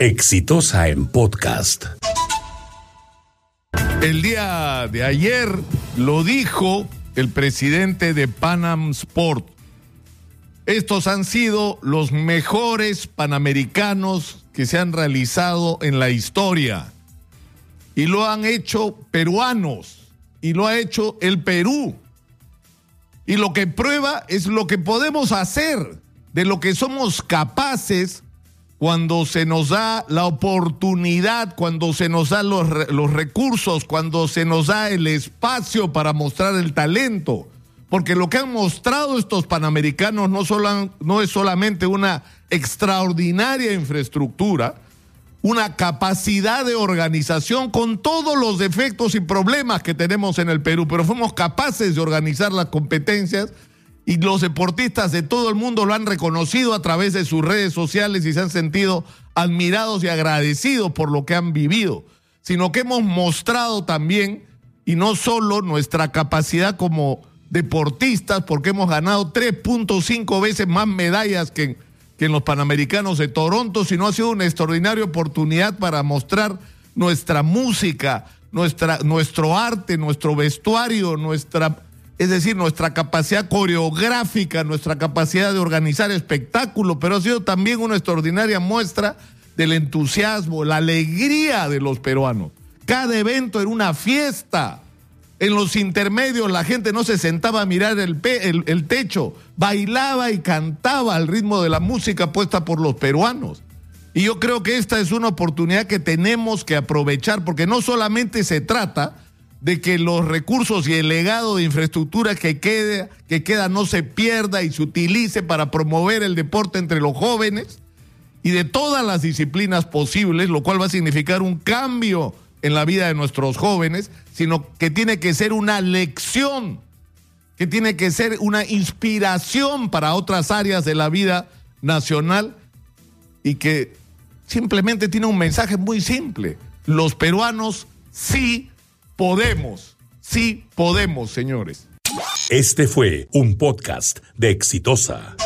Exitosa en podcast. El día de ayer lo dijo el presidente de Panam Sport. Estos han sido los mejores panamericanos que se han realizado en la historia. Y lo han hecho peruanos. Y lo ha hecho el Perú. Y lo que prueba es lo que podemos hacer, de lo que somos capaces cuando se nos da la oportunidad, cuando se nos dan los, los, recursos, cuando se nos da el espacio para mostrar el talento. Porque lo que han mostrado estos panamericanos no, solo, no es solamente una extraordinaria infraestructura, una capacidad de organización con todos los defectos y problemas que tenemos en el Perú, pero fuimos capaces de organizar las competencias y los deportistas de todo el mundo lo han reconocido a través de sus redes sociales y se han sentido admirados y agradecidos por lo que han vivido, sino que hemos mostrado también, y no solo nuestra capacidad como deportistas, porque hemos ganado 3.5 veces más medallas que, en los Panamericanos de Toronto, sino ha sido una extraordinaria oportunidad para mostrar nuestra música, nuestra, nuestro arte, nuestro vestuario, nuestra es decir, nuestra capacidad coreográfica, nuestra capacidad de organizar espectáculos, pero ha sido también una extraordinaria muestra del entusiasmo, la alegría de los peruanos. Cada evento era una fiesta. En los intermedios la gente no se sentaba a mirar el, el, el techo, bailaba y cantaba al ritmo de la música puesta por los peruanos. Y yo creo que esta es una oportunidad que tenemos que aprovechar, porque no solamente se trata de que los recursos y el legado de infraestructura que, quede, que queda no se pierda y se utilice para promover el deporte entre los jóvenes y de todas las disciplinas posibles, lo cual va a significar un cambio en la vida de nuestros jóvenes, sino que tiene que ser una lección, que tiene que ser una inspiración para otras áreas de la vida nacional y que simplemente tiene un mensaje muy simple. Los peruanos sí podemos, sí podemos, señores. Este fue un podcast de Exitosa.